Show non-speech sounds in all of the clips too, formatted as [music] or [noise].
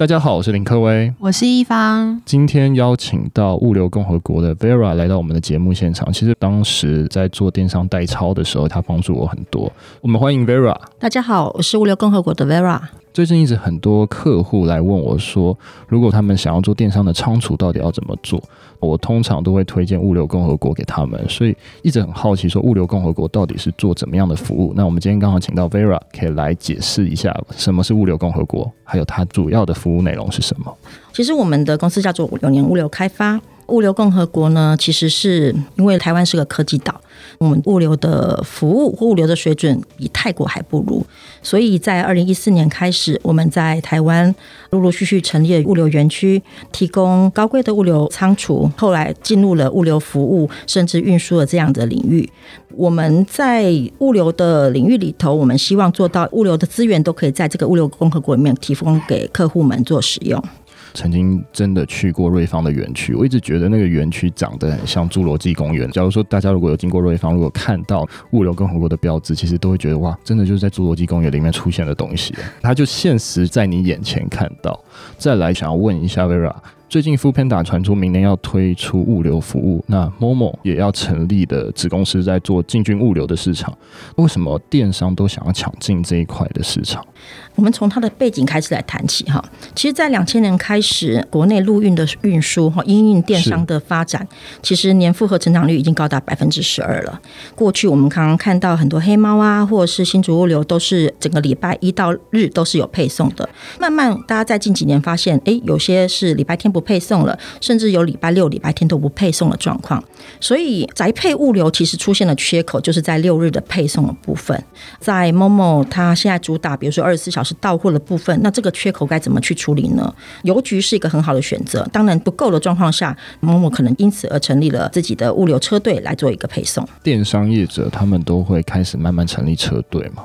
大家好，我是林科威，我是一方。今天邀请到物流共和国的 Vera 来到我们的节目现场。其实当时在做电商代抄的时候，他帮助我很多。我们欢迎 Vera。大家好，我是物流共和国的 Vera。最近一直很多客户来问我说，如果他们想要做电商的仓储，到底要怎么做？我通常都会推荐物流共和国给他们，所以一直很好奇说，物流共和国到底是做怎么样的服务？那我们今天刚好请到 Vera，可以来解释一下什么是物流共和国，还有它主要的服务内容是什么？其实我们的公司叫做永年物流开发。物流共和国呢，其实是因为台湾是个科技岛，我们物流的服务物流的水准比泰国还不如，所以在二零一四年开始，我们在台湾陆陆续续成立了物流园区，提供高贵的物流仓储，后来进入了物流服务甚至运输的这样的领域。我们在物流的领域里头，我们希望做到物流的资源都可以在这个物流共和国里面提供给客户们做使用。曾经真的去过瑞芳的园区，我一直觉得那个园区长得很像侏罗纪公园。假如说大家如果有经过瑞芳，如果看到物流共和国的标志，其实都会觉得哇，真的就是在侏罗纪公园里面出现的东西，它就现实在你眼前看到。再来想要问一下 Vera。最近 Foodpanda 传出明年要推出物流服务，那 Momo 也要成立的子公司在做进军物流的市场，为什么电商都想要抢进这一块的市场？我们从它的背景开始来谈起哈。其实，在两千年开始，国内陆运的运输哈，因应电商的发展，其实年复合成长率已经高达百分之十二了。过去我们刚刚看到很多黑猫啊，或者是新竹物流，都是整个礼拜一到日都是有配送的。慢慢，大家在近几年发现，哎，有些是礼拜天不配送了，甚至有礼拜六、礼拜天都不配送的状况，所以宅配物流其实出现了缺口，就是在六日的配送的部分。在 Momo 它现在主打，比如说二十四小时到货的部分，那这个缺口该怎么去处理呢？邮局是一个很好的选择，当然不够的状况下，Momo 可能因此而成立了自己的物流车队来做一个配送。电商业者他们都会开始慢慢成立车队嘛。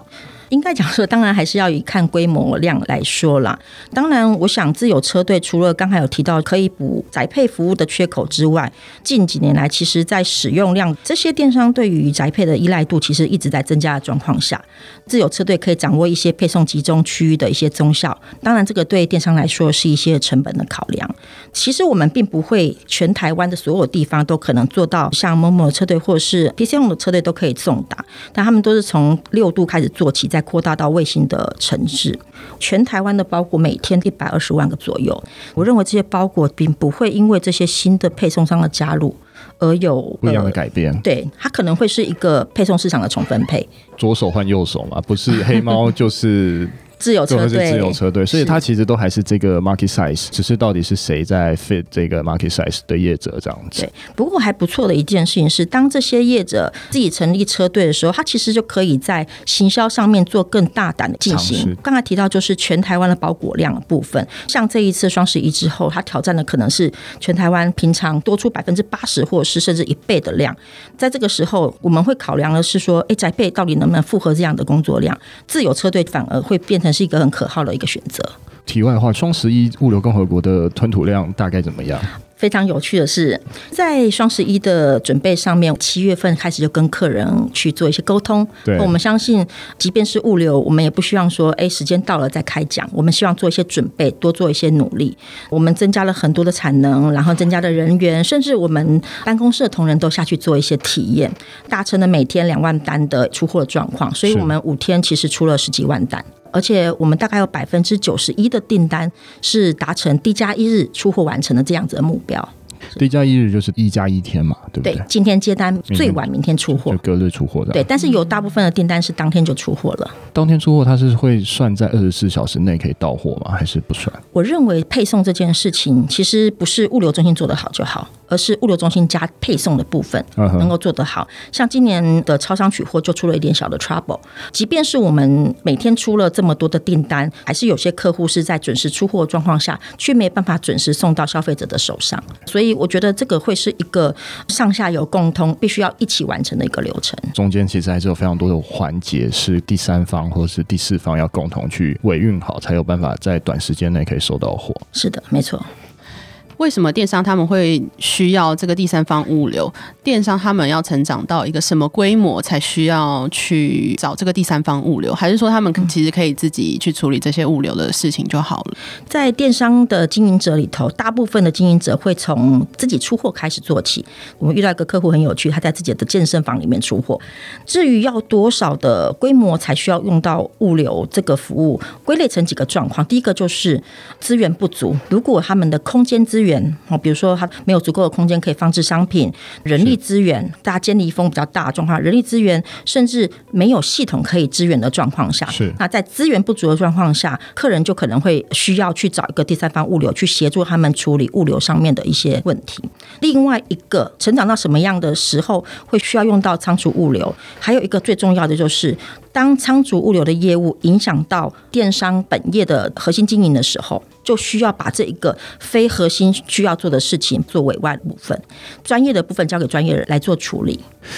应该讲说，当然还是要以看规模量来说啦。当然，我想自有车队除了刚才有提到可以补宅配服务的缺口之外，近几年来，其实在使用量这些电商对于宅配的依赖度，其实一直在增加的状况下，自有车队可以掌握一些配送集中区域的一些综效。当然，这个对电商来说是一些成本的考量。其实我们并不会全台湾的所有地方都可能做到像某某车队或者是 PChome 的车队都可以送达，但他们都是从六度开始做起。再扩大到卫星的城市，全台湾的包裹每天一百二十万个左右。我认为这些包裹并不会因为这些新的配送商的加入而有不一样的改变。呃、对，它可能会是一个配送市场的重分配，左手换右手嘛，不是黑猫就是。自有车队，自有车队，所以它其实都还是这个 market size，只是到底是谁在 fit 这个 market size 的业者这样子。对，不过还不错的一件事情是，当这些业者自己成立车队的时候，他其实就可以在行销上面做更大胆的进行。刚才提到就是全台湾的包裹量的部分，像这一次双十一之后，它挑战的可能是全台湾平常多出百分之八十或者是甚至一倍的量。在这个时候，我们会考量的是说，哎，宅配到底能不能负荷这样的工作量？自有车队反而会变成是一个很可靠的一个选择。题外话，双十一物流共和国的吞吐量大概怎么样？非常有趣的是，在双十一的准备上面，七月份开始就跟客人去做一些沟通。对，我们相信，即便是物流，我们也不希望说，哎，时间到了再开讲。我们希望做一些准备，多做一些努力。我们增加了很多的产能，然后增加了人员，甚至我们办公室的同仁都下去做一些体验，达成了每天两万单的出货状况。所以我们五天其实出了十几万单。而且我们大概有百分之九十一的订单是达成 D 加一日出货完成的这样子的目标。D 加一日就是一加一天嘛，对不对？对，今天接单最晚明天出货，就隔日出货的。对，但是有大部分的订单是当天就出货了。当天出货，它是会算在二十四小时内可以到货吗？还是不算？我认为配送这件事情其实不是物流中心做得好就好。而是物流中心加配送的部分能够做得好，像今年的超商取货就出了一点小的 trouble。即便是我们每天出了这么多的订单，还是有些客户是在准时出货状况下，却没办法准时送到消费者的手上。所以我觉得这个会是一个上下游共通，必须要一起完成的一个流程。中间其实还是有非常多的环节，是第三方或者是第四方要共同去维运好，才有办法在短时间内可以收到货。是的，没错。为什么电商他们会需要这个第三方物流？电商他们要成长到一个什么规模才需要去找这个第三方物流？还是说他们其实可以自己去处理这些物流的事情就好了？在电商的经营者里头，大部分的经营者会从自己出货开始做起。我们遇到一个客户很有趣，他在自己的健身房里面出货。至于要多少的规模才需要用到物流这个服务，归类成几个状况。第一个就是资源不足，如果他们的空间资源，比如说他没有足够的空间可以放置商品，人力资源，大家尖离峰比较大的状况，人力资源甚至没有系统可以支援的状况下，是那在资源不足的状况下，客人就可能会需要去找一个第三方物流去协助他们处理物流上面的一些问题。另外一个，成长到什么样的时候会需要用到仓储物流？还有一个最重要的就是。当仓储物流的业务影响到电商本业的核心经营的时候，就需要把这一个非核心需要做的事情做委外的部分，专业的部分交给专业人来做处理。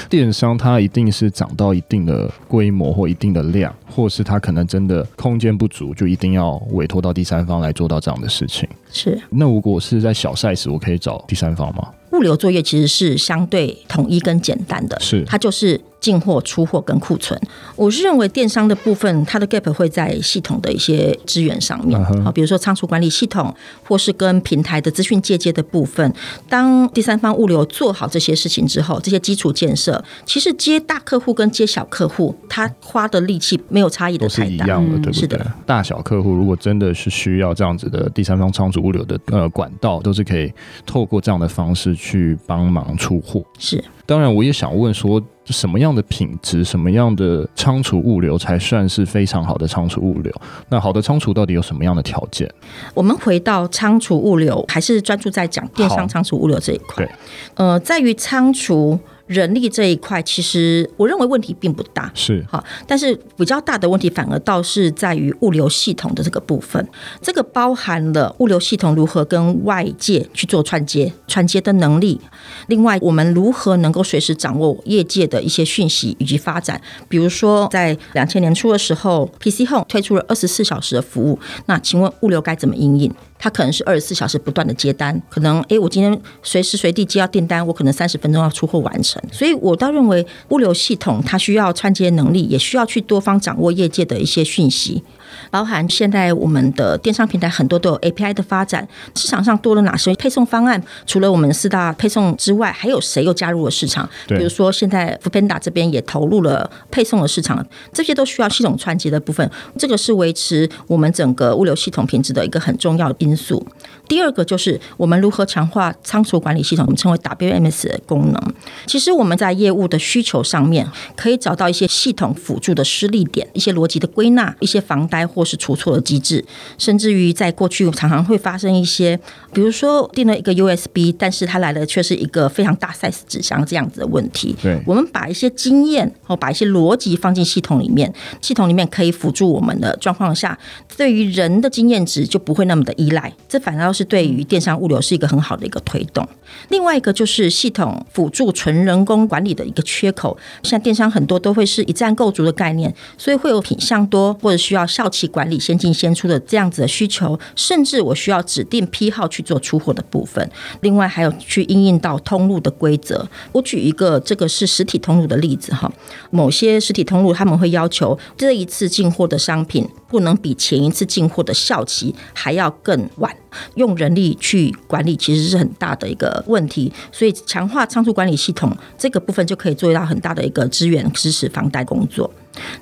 电商它一定是涨到一定的规模或一定的量，或是它可能真的空间不足，就一定要委托到第三方来做到这样的事情。是。那如果是在小 size，我可以找第三方吗？物流作业其实是相对统一跟简单的，是它就是。进货、出货跟库存，我是认为电商的部分，它的 gap 会在系统的一些资源上面，好，比如说仓储管理系统，或是跟平台的资讯借接的部分。当第三方物流做好这些事情之后，这些基础建设，其实接大客户跟接小客户，他花的力气没有差异的太大，都是一样的，对不对？是的，大小客户如果真的是需要这样子的第三方仓储物流的呃管道，都是可以透过这样的方式去帮忙出货。是。当然，我也想问说，什么样的品质、什么样的仓储物流才算是非常好的仓储物流？那好的仓储到底有什么样的条件？我们回到仓储物流，还是专注在讲电商仓储物流这一块。对，呃，在于仓储。人力这一块，其实我认为问题并不大，是好，但是比较大的问题反而倒是在于物流系统的这个部分。这个包含了物流系统如何跟外界去做串接、串接的能力。另外，我们如何能够随时掌握业界的一些讯息以及发展？比如说，在两千年初的时候，PC Home 推出了二十四小时的服务，那请问物流该怎么应应？他可能是二十四小时不断的接单，可能诶，我今天随时随地接到订单，我可能三十分钟要出货完成。所以我倒认为物流系统它需要串接能力，也需要去多方掌握业界的一些讯息。包含现在我们的电商平台很多都有 API 的发展，市场上多了哪些配送方案？除了我们四大配送之外，还有谁又加入了市场？比如说现在 Foodpanda 这边也投入了配送的市场，这些都需要系统串接的部分。这个是维持我们整个物流系统品质的一个很重要的因素。第二个就是我们如何强化仓储管理系统，我们称为 WMS 的功能。其实我们在业务的需求上面，可以找到一些系统辅助的失力点，一些逻辑的归纳，一些防呆或是出错的机制，甚至于在过去常常会发生一些，比如说订了一个 USB，但是它来的却是一个非常大 size 纸箱这样子的问题。对，我们把一些经验或把一些逻辑放进系统里面，系统里面可以辅助我们的状况下，对于人的经验值就不会那么的依赖，这反倒是对于电商物流是一个很好的一个推动。另外一个就是系统辅助纯人工管理的一个缺口，像电商很多都会是一站购足的概念，所以会有品项多或者需要效期管理先进先出的这样子的需求，甚至我需要指定批号去做出货的部分。另外还有去应应到通路的规则。我举一个这个是实体通路的例子哈，某些实体通路他们会要求这一次进货的商品不能比前一次进货的效期还要更晚。用人力去管理其实是很大的一个问题，所以强化仓储管理系统这个部分就可以做到很大的一个资源支持房贷工作。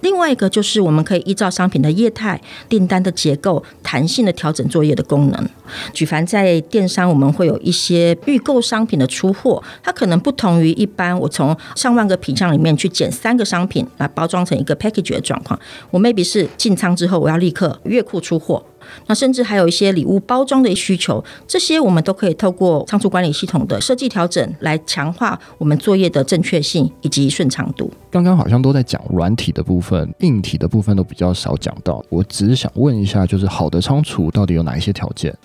另外一个就是我们可以依照商品的业态、订单的结构，弹性的调整作业的功能。举凡在电商，我们会有一些预购商品的出货，它可能不同于一般我从上万个品项里面去捡三个商品来包装成一个 package 的状况。我 maybe 是进仓之后，我要立刻月库出货。那甚至还有一些礼物包装的需求，这些我们都可以透过仓储管理系统的设计调整来强化我们作业的正确性以及顺畅度。刚刚好像都在讲软体的部分，硬体的部分都比较少讲到。我只是想问一下，就是好的仓储到底有哪一些条件？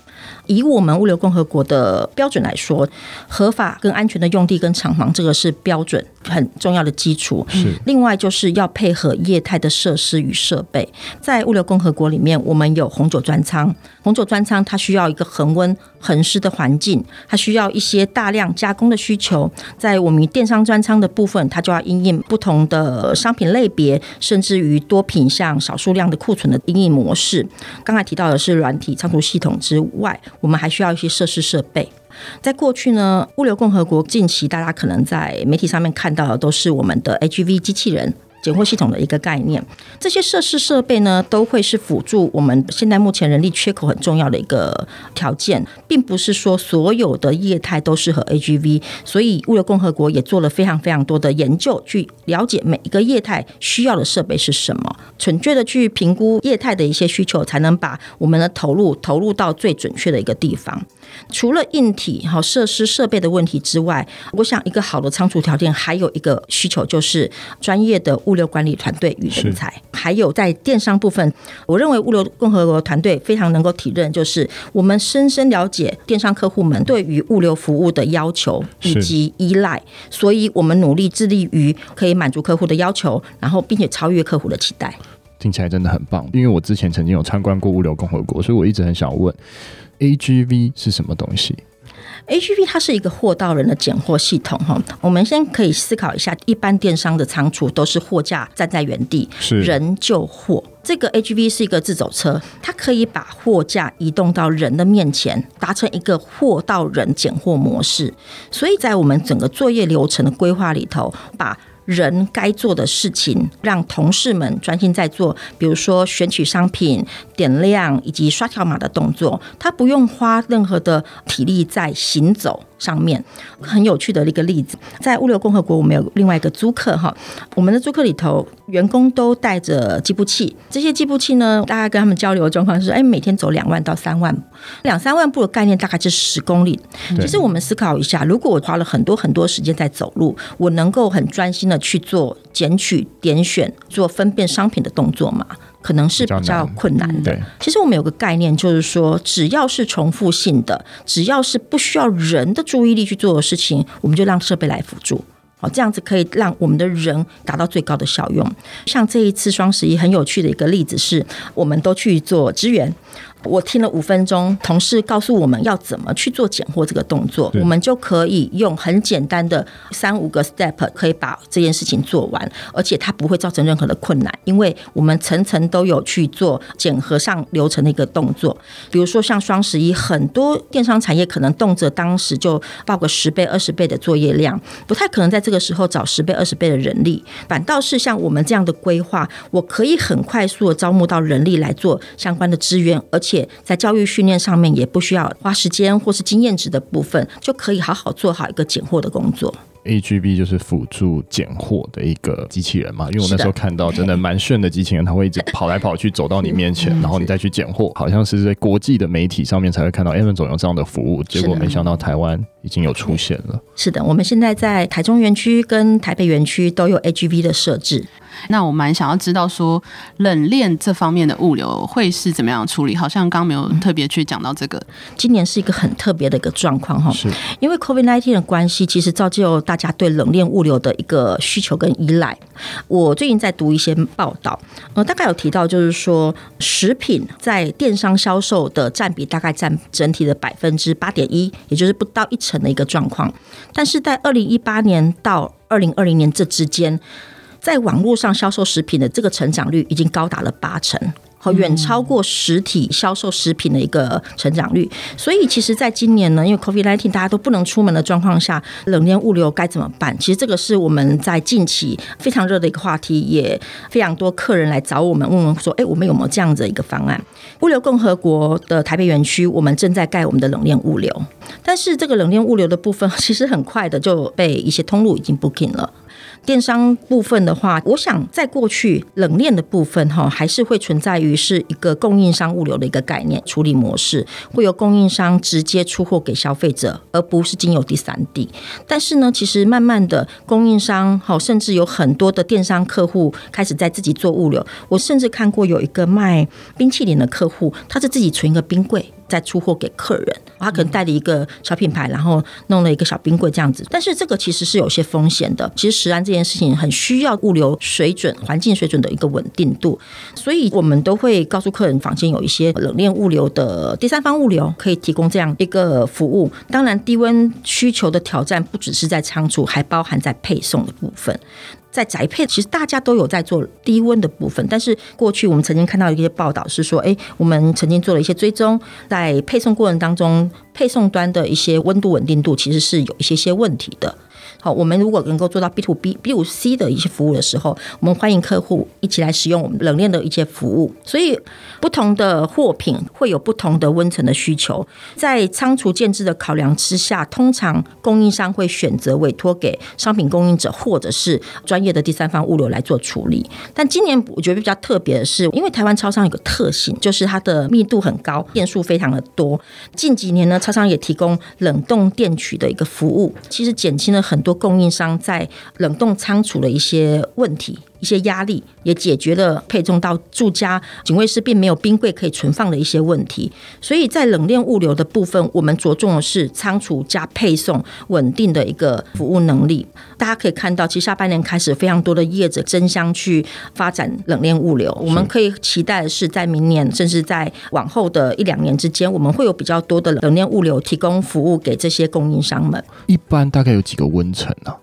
以我们物流共和国的标准来说，合法跟安全的用地跟厂房，这个是标准很重要的基础。是。另外就是要配合业态的设施与设备。在物流共和国里面，我们有红酒专仓，红酒专仓它需要一个恒温恒湿的环境，它需要一些大量加工的需求。在我们电商专仓的部分，它就要因应不同的商品类别，甚至于多品项、少数量的库存的因应模式。刚才提到的是软体仓储系统之外，我们还需要一些设施设备。在过去呢，物流共和国近期大家可能在媒体上面看到的都是我们的 H V 机器人。检货系统的一个概念，这些设施设备呢，都会是辅助我们现在目前人力缺口很重要的一个条件，并不是说所有的业态都适合 AGV，所以物流共和国也做了非常非常多的研究，去了解每一个业态需要的设备是什么，准确的去评估业态的一些需求，才能把我们的投入投入到最准确的一个地方。除了硬体和设施设备的问题之外，我想一个好的仓储条件还有一个需求就是专业的物流管理团队与人才。还有在电商部分，我认为物流共和国团队非常能够体认，就是我们深深了解电商客户们对于物流服务的要求以及依赖，所以我们努力致力于可以满足客户的要求，然后并且超越客户的期待。听起来真的很棒，因为我之前曾经有参观过物流共和国，所以我一直很想问。AGV 是什么东西？AGV 它是一个货到人的拣货系统哈。我们先可以思考一下，一般电商的仓储都是货架站在原地，是人就货。这个 AGV 是一个自走车，它可以把货架移动到人的面前，达成一个货到人拣货模式。所以在我们整个作业流程的规划里头，把人该做的事情，让同事们专心在做，比如说选取商品、点亮以及刷条码的动作，他不用花任何的体力在行走。上面。很有趣的一个例子，在物流共和国，我们有另外一个租客哈，我们的租客里头，员工都带着计步器，这些计步器呢，大概跟他们交流的状况是，哎，每天走两万到三万，两三万步的概念大概是十公里。其实我们思考一下，如果我花了很多很多时间在走路，我能够很专心的去做捡取、点选、做分辨商品的动作吗？可能是比较困难的。其实我们有个概念，就是说，只要是重复性的，只要是不需要人的注意力去做的事情，我们就让设备来辅助。好，这样子可以让我们的人达到最高的效用。像这一次双十一很有趣的一个例子是，我们都去做支援。我听了五分钟，同事告诉我们要怎么去做拣货这个动作，我们就可以用很简单的三五个 step 可以把这件事情做完，而且它不会造成任何的困难，因为我们层层都有去做检核上流程的一个动作。比如说像双十一，很多电商产业可能动辄当时就报个十倍、二十倍的作业量，不太可能在这个时候找十倍、二十倍的人力。反倒是像我们这样的规划，我可以很快速的招募到人力来做相关的资源，而且。且在教育训练上面也不需要花时间或是经验值的部分，就可以好好做好一个拣货的工作。AGB 就是辅助拣货的一个机器人嘛，因为我那时候看到真的蛮炫的机器人，它会一直跑来跑去走到你面前，然后你再去拣货，好像是在国际的媒体上面才会看到 Amazon 有这样的服务，结果没想到台湾已经有出现了。是的，我们现在在台中园区跟台北园区都有 AGV 的设置。那我蛮想要知道说冷链这方面的物流会是怎么样处理？好像刚没有特别去讲到这个。今年是一个很特别的一个状况哈，是因为 COVID-19 的关系，其实造就大家对冷链物流的一个需求跟依赖。我最近在读一些报道，呃，大概有提到就是说，食品在电商销售的占比大概占整体的百分之八点一，也就是不到一成的一个状况。但是在二零一八年到二零二零年这之间，在网络上销售食品的这个成长率已经高达了八成，好远超过实体销售食品的一个成长率。所以，其实，在今年呢，因为 COVID-19 大家都不能出门的状况下，冷链物流该怎么办？其实，这个是我们在近期非常热的一个话题，也非常多客人来找我们，问问说：“哎，我们有没有这样子的一个方案？”物流共和国的台北园区，我们正在盖我们的冷链物流，但是这个冷链物流的部分，其实很快的就被一些通路已经 booking 了。电商部分的话，我想在过去冷链的部分哈，还是会存在于是一个供应商物流的一个概念处理模式，会有供应商直接出货给消费者，而不是经由第三地。但是呢，其实慢慢的供应商哈，甚至有很多的电商客户开始在自己做物流。我甚至看过有一个卖冰淇淋的客户，他是自己存一个冰柜。再出货给客人。他可能带了一个小品牌，然后弄了一个小冰柜这样子。但是这个其实是有些风险的。其实食安这件事情很需要物流水准、环境水准的一个稳定度，所以我们都会告诉客人，房间有一些冷链物流的第三方物流可以提供这样一个服务。当然，低温需求的挑战不只是在仓储，还包含在配送的部分。在宅配，其实大家都有在做低温的部分，但是过去我们曾经看到一些报道是说，哎，我们曾经做了一些追踪，在配送过程当中，配送端的一些温度稳定度其实是有一些些问题的。好，我们如果能够做到 B to B、B to C 的一些服务的时候，我们欢迎客户一起来使用我们冷链的一些服务。所以，不同的货品会有不同的温层的需求，在仓储建置的考量之下，通常供应商会选择委托给商品供应者或者是专业的第三方物流来做处理。但今年我觉得比较特别的是，因为台湾超商有个特性，就是它的密度很高，店数非常的多。近几年呢，超商也提供冷冻电取的一个服务，其实减轻了很多。供应商在冷冻仓储的一些问题。一些压力也解决了配送到住家警卫室并没有冰柜可以存放的一些问题，所以在冷链物流的部分，我们着重的是仓储加配送稳定的一个服务能力。大家可以看到，其实下半年开始，非常多的业者争相去发展冷链物流。我们可以期待的是，在明年甚至在往后的一两年之间，我们会有比较多的冷链物流提供服务给这些供应商们。一般大概有几个温层呢？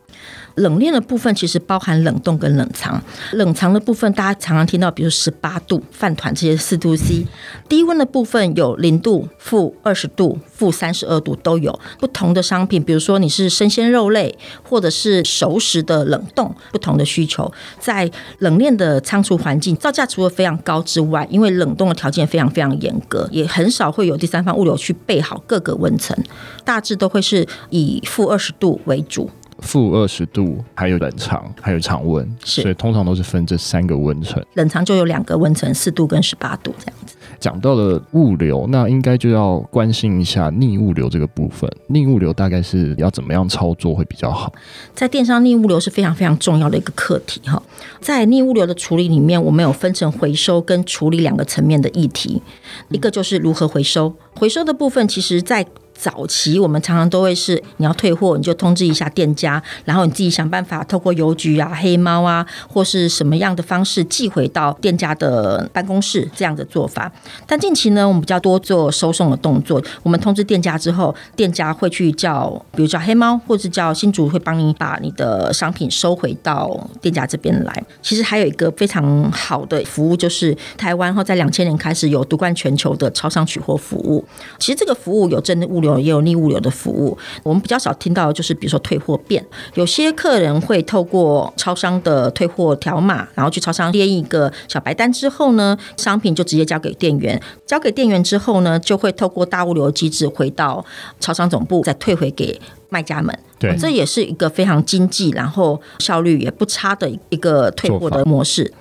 冷链的部分其实包含冷冻跟冷藏。冷藏的部分，大家常常听到，比如十八度饭团这些四度 C。低温的部分有零度、负二十度、负三十二度都有。不同的商品，比如说你是生鲜肉类，或者是熟食的冷冻，不同的需求，在冷链的仓储环境造价除了非常高之外，因为冷冻的条件非常非常严格，也很少会有第三方物流去备好各个温层，大致都会是以负二十度为主。负二十度，还有冷藏，还有常温，是，所以通常都是分这三个温层。冷藏就有两个温层，四度跟十八度这样子。讲到了物流，那应该就要关心一下逆物流这个部分。逆物流大概是要怎么样操作会比较好？在电商逆物流是非常非常重要的一个课题哈。在逆物流的处理里面，我们有分成回收跟处理两个层面的议题。一个就是如何回收，回收的部分，其实在早期我们常常都会是你要退货，你就通知一下店家，然后你自己想办法透过邮局啊、黑猫啊，或是什么样的方式寄回到店家的办公室这样的做法。但近期呢，我们比较多做收送的动作。我们通知店家之后，店家会去叫，比如叫黑猫，或是叫新竹，会帮你把你的商品收回到店家这边来。其实还有一个非常好的服务，就是台湾后在两千年开始有独冠全球的超商取货服务。其实这个服务有真的物流。也有逆物流的服务，我们比较少听到的就是，比如说退货变，有些客人会透过超商的退货条码，然后去超商编一个小白单之后呢，商品就直接交给店员，交给店员之后呢，就会透过大物流机制回到超商总部，再退回给卖家们。对，这也是一个非常经济，然后效率也不差的一个退货的模式。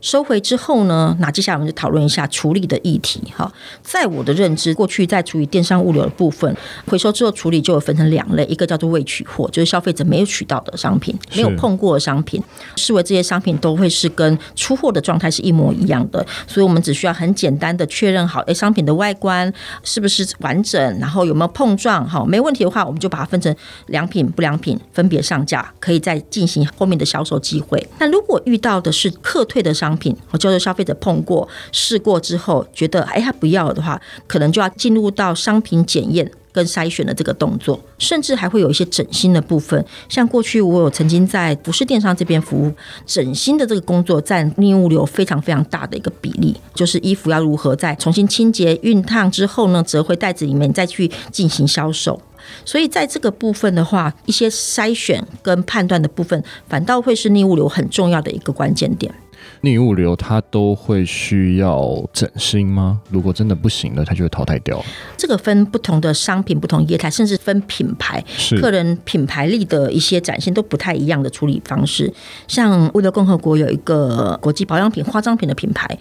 收回之后呢，那接下来我们就讨论一下处理的议题。哈，在我的认知，过去在处理电商物流的部分，回收之后处理就有分成两类，一个叫做未取货，就是消费者没有取到的商品，没有碰过的商品，视为这些商品都会是跟出货的状态是一模一样的，所以我们只需要很简单的确认好，诶，商品的外观是不是完整，然后有没有碰撞，哈，没问题的话，我们就把它分成良品、不良品，分别上架，可以再进行后面的销售机会。那如果遇到的是客退的商品，商品，我就是消费者碰过、试过之后，觉得哎，他不要的话，可能就要进入到商品检验跟筛选的这个动作，甚至还会有一些整新的部分。像过去我有曾经在服饰电商这边服务，整新的这个工作占逆物流非常非常大的一个比例，就是衣服要如何在重新清洁、熨烫之后呢，折回袋子里面再去进行销售。所以在这个部分的话，一些筛选跟判断的部分，反倒会是逆物流很重要的一个关键点。逆物流它都会需要整新吗？如果真的不行了，它就会淘汰掉。这个分不同的商品、不同业态，甚至分品牌，客人品牌力的一些展现都不太一样的处理方式。像物流共和国有一个国际保养品、化妆品的品牌。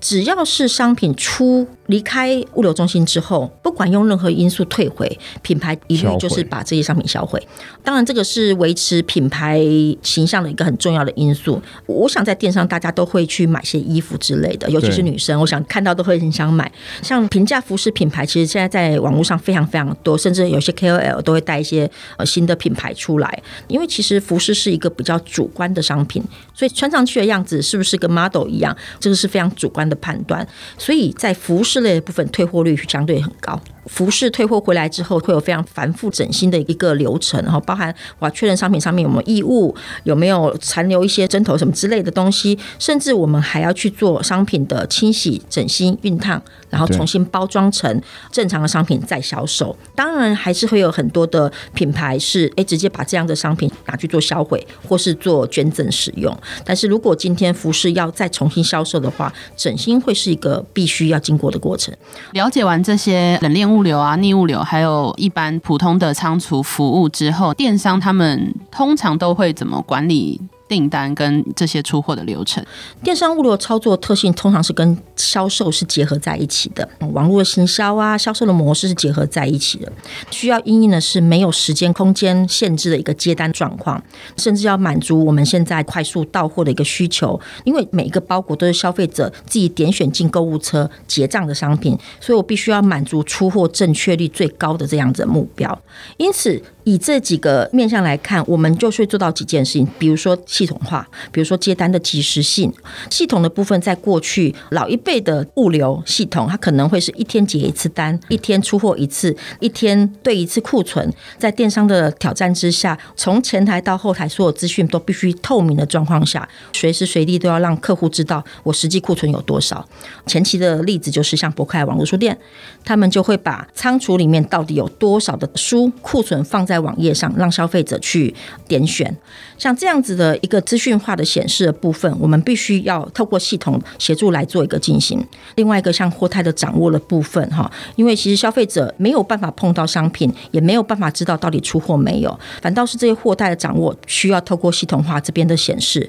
只要是商品出离开物流中心之后，不管用任何因素退回，品牌一律就是把这些商品销毁。当然，这个是维持品牌形象的一个很重要的因素。我想在电商，大家都会去买些衣服之类的，尤其是女生，我想看到都会很想买。像平价服饰品牌，其实现在在网络上非常非常多，甚至有些 KOL 都会带一些呃新的品牌出来。因为其实服饰是一个比较主观的商品，所以穿上去的样子是不是跟 model 一样，这个是非常主观的判断。所以在服饰类的部分，退货率相对很高。服饰退货回来之后，会有非常繁复整新的一个流程，然后包含我要确认商品上面有没有异物，有没有残留一些针头什么之类的东西，甚至我们还要去做商品的清洗、整新、熨烫，然后重新包装成正常的商品再销售。当然，还是会有很多的品牌是哎直接把这样的商品拿去做销毁，或是做捐赠使用。但是如果今天服饰要再重新销售的话，整新会是一个必须要经过的过程。了解完这些冷链物流啊、逆物流，还有一般普通的仓储服务之后，电商他们通常都会怎么管理订单跟这些出货的流程？电商物流操作特性通常是跟销售是结合在一起的，网络的行销啊，销售的模式是结合在一起的。需要因应的是没有时间空间限制的一个接单状况，甚至要满足我们现在快速到货的一个需求。因为每一个包裹都是消费者自己点选进购物车结账的商品，所以我必须要满足出货正确率最高的这样子的目标。因此，以这几个面向来看，我们就是会做到几件事情，比如说系统化，比如说接单的及时性。系统的部分，在过去老一辈的物流系统，它可能会是一天结一次单，一天出货一次，一天对一次库存。在电商的挑战之下，从前台到后台，所有资讯都必须透明的状况下，随时随地都要让客户知道我实际库存有多少。前期的例子就是像博客网络书店，他们就会把仓储里面到底有多少的书库存放在网页上，让消费者去点选。像这样子的一个资讯化的显示的部分，我们必须要透过系统协助来做一个进行。另外一个像货态的掌握的部分，哈，因为其实消费者没有办法碰到商品，也没有办法知道到底出货没有，反倒是这些货态的掌握需要透过系统化这边的显示。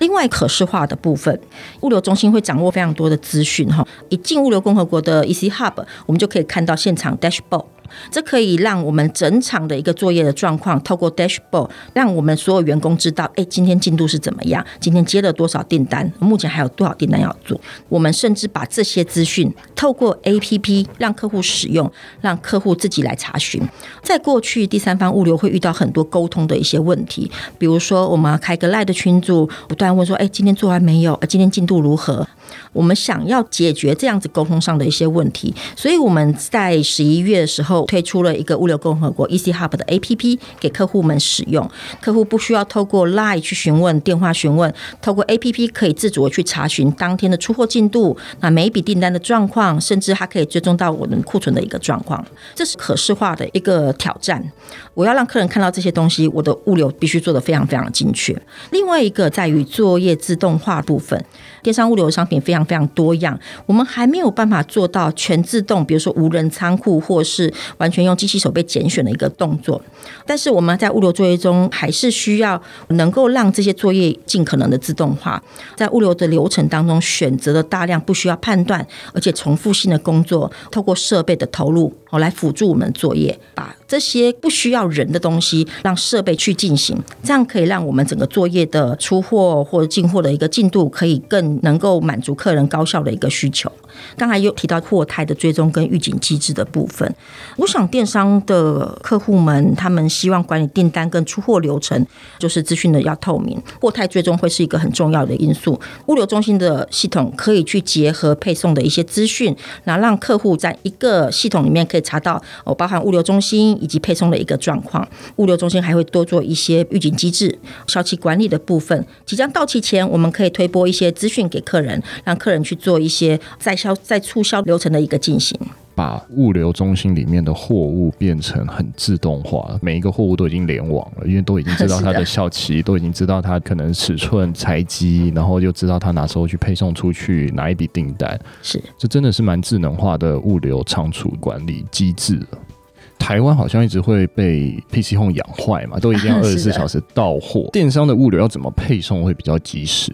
另外可视化的部分，物流中心会掌握非常多的资讯，哈，一进物流共和国的 EC Hub，我们就可以看到现场 Dashboard。这可以让我们整场的一个作业的状况，透过 dashboard，让我们所有员工知道，哎，今天进度是怎么样？今天接了多少订单？目前还有多少订单要做？我们甚至把这些资讯透过 APP 让客户使用，让客户自己来查询。在过去，第三方物流会遇到很多沟通的一些问题，比如说我们要开个 LINE 的群组，不断问说，哎，今天做完没有？今天进度如何？我们想要解决这样子沟通上的一些问题，所以我们在十一月的时候推出了一个物流共和国 EC Hub 的 APP 给客户们使用。客户不需要透过 Line 去询问、电话询问，透过 APP 可以自主的去查询当天的出货进度，那每一笔订单的状况，甚至还可以追踪到我们库存的一个状况。这是可视化的一个挑战。我要让客人看到这些东西，我的物流必须做得非常非常精确。另外一个在于作业自动化部分。电商物流商品非常非常多样，我们还没有办法做到全自动，比如说无人仓库，或是完全用机器手被拣选的一个动作。但是我们在物流作业中，还是需要能够让这些作业尽可能的自动化。在物流的流程当中，选择了大量不需要判断而且重复性的工作，透过设备的投入，哦，来辅助我们作业，把这些不需要人的东西让设备去进行，这样可以让我们整个作业的出货或者进货的一个进度可以更。能够满足客人高效的一个需求。刚才又提到货态的追踪跟预警机制的部分，我想电商的客户们他们希望管理订单跟出货流程，就是资讯的要透明，货态追踪会是一个很重要的因素。物流中心的系统可以去结合配送的一些资讯，然后让客户在一个系统里面可以查到哦，包含物流中心以及配送的一个状况。物流中心还会多做一些预警机制、效期管理的部分。即将到期前，我们可以推播一些资讯给客人，让客人去做一些在销在促销流程的一个进行，把物流中心里面的货物变成很自动化，每一个货物都已经联网了，因为都已经知道 [laughs] 它的效期，都已经知道它可能尺寸、材积，然后又知道它哪时候去配送出去，哪一笔订单。是，这真的是蛮智能化的物流仓储管理机制。台湾好像一直会被 PC Home 养坏嘛，都一定要 [laughs] 二十四小时到货。的电商的物流要怎么配送会比较及时？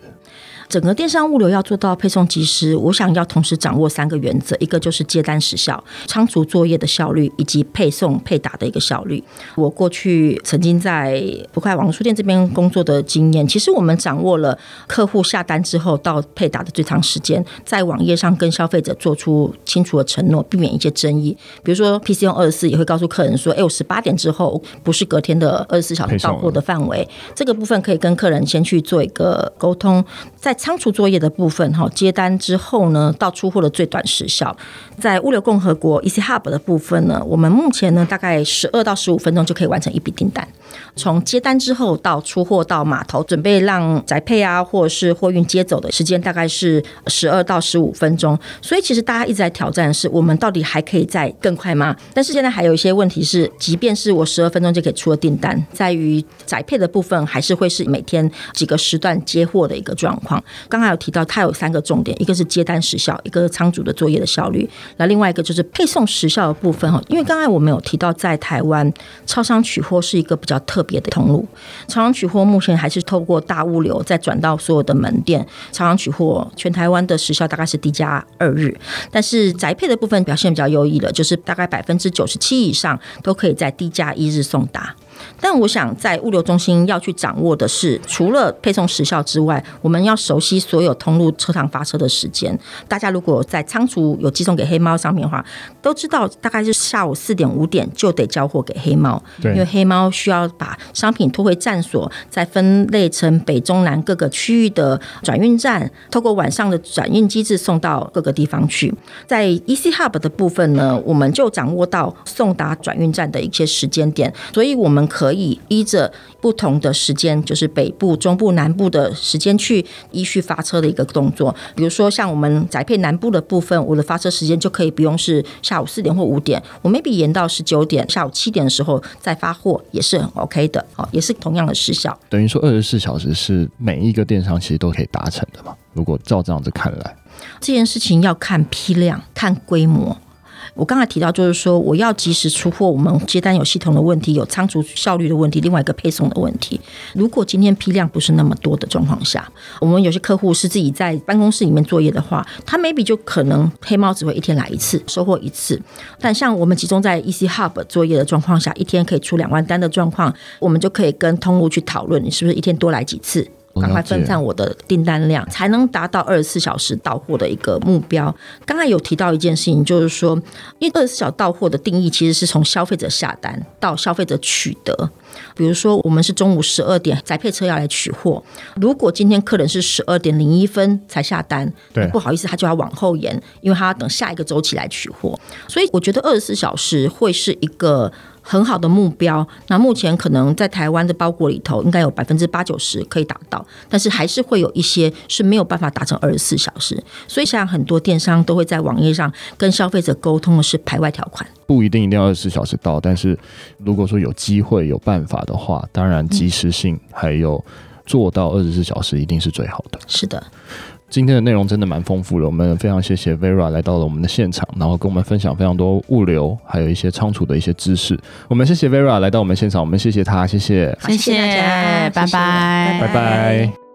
整个电商物流要做到配送及时，我想要同时掌握三个原则，一个就是接单时效、仓储作业的效率，以及配送配达的一个效率。我过去曾经在不快网书店这边工作的经验，其实我们掌握了客户下单之后到配达的最长时间，在网页上跟消费者做出清楚的承诺，避免一些争议。比如说，PC 用二十四也会告诉客人说：“哎，我十八点之后不是隔天的二十四小时到货的范围。”这个部分可以跟客人先去做一个沟通。在仓储作业的部分，哈，接单之后呢，到出货的最短时效，在物流共和国 EC Hub 的部分呢，我们目前呢大概十二到十五分钟就可以完成一笔订单。从接单之后到出货到码头准备让宅配啊，或者是货运接走的时间大概是十二到十五分钟。所以其实大家一直在挑战的是，我们到底还可以再更快吗？但是现在还有一些问题是，即便是我十二分钟就可以出了订单，在于宅配的部分还是会是每天几个时段接货的一个状况。刚刚有提到它有三个重点，一个是接单时效，一个是仓储的作业的效率，那另外一个就是配送时效的部分哈。因为刚才我们有提到，在台湾超商取货是一个比较特别的通路，朝阳取货目前还是透过大物流再转到所有的门店。朝阳取货全台湾的时效大概是低加二日，但是宅配的部分表现比较优异了，就是大概百分之九十七以上都可以在低加一日送达。但我想，在物流中心要去掌握的是，除了配送时效之外，我们要熟悉所有通路车趟发车的时间。大家如果在仓储有寄送给黑猫上面的话，都知道大概是下午四点五点就得交货给黑猫，因为黑猫需要把商品拖回站所，再分类成北中南各个区域的转运站，透过晚上的转运机制送到各个地方去。在 EC Hub 的部分呢，我们就掌握到送达转运站的一些时间点，所以我们。可以依着不同的时间，就是北部、中部、南部的时间去依序发车的一个动作。比如说，像我们宅配南部的部分，我的发车时间就可以不用是下午四点或五点，我 maybe 延到十九点，下午七点的时候再发货也是很 OK 的，哦，也是同样的时效。等于说，二十四小时是每一个电商其实都可以达成的嘛？如果照这样子看来，这件事情要看批量、看规模。我刚才提到，就是说我要及时出货，我们接单有系统的问题，有仓储效率的问题，另外一个配送的问题。如果今天批量不是那么多的状况下，我们有些客户是自己在办公室里面作业的话，他 maybe 就可能黑猫只会一天来一次，收货一次。但像我们集中在 EC Hub 作业的状况下，一天可以出两万单的状况，我们就可以跟通路去讨论，你是不是一天多来几次？赶快分散我的订单量，才能达到二十四小时到货的一个目标。刚才有提到一件事情，就是说，因为二十四小时到货的定义其实是从消费者下单到消费者取得。比如说，我们是中午十二点宅配车要来取货，如果今天客人是十二点零一分才下单，对，不好意思，他就要往后延，因为他要等下一个周期来取货。所以，我觉得二十四小时会是一个。很好的目标，那目前可能在台湾的包裹里头，应该有百分之八九十可以达到，但是还是会有一些是没有办法达成二十四小时。所以，像很多电商都会在网页上跟消费者沟通的是排外条款，不一定一定要二十四小时到，但是如果说有机会有办法的话，当然及时性还有做到二十四小时一定是最好的。是的。今天的内容真的蛮丰富的，我们非常谢谢 Vera 来到了我们的现场，然后跟我们分享非常多物流还有一些仓储的一些知识。我们谢谢 Vera 来到我们现场，我们谢谢他，谢谢，谢谢大家，拜拜，拜拜。拜拜。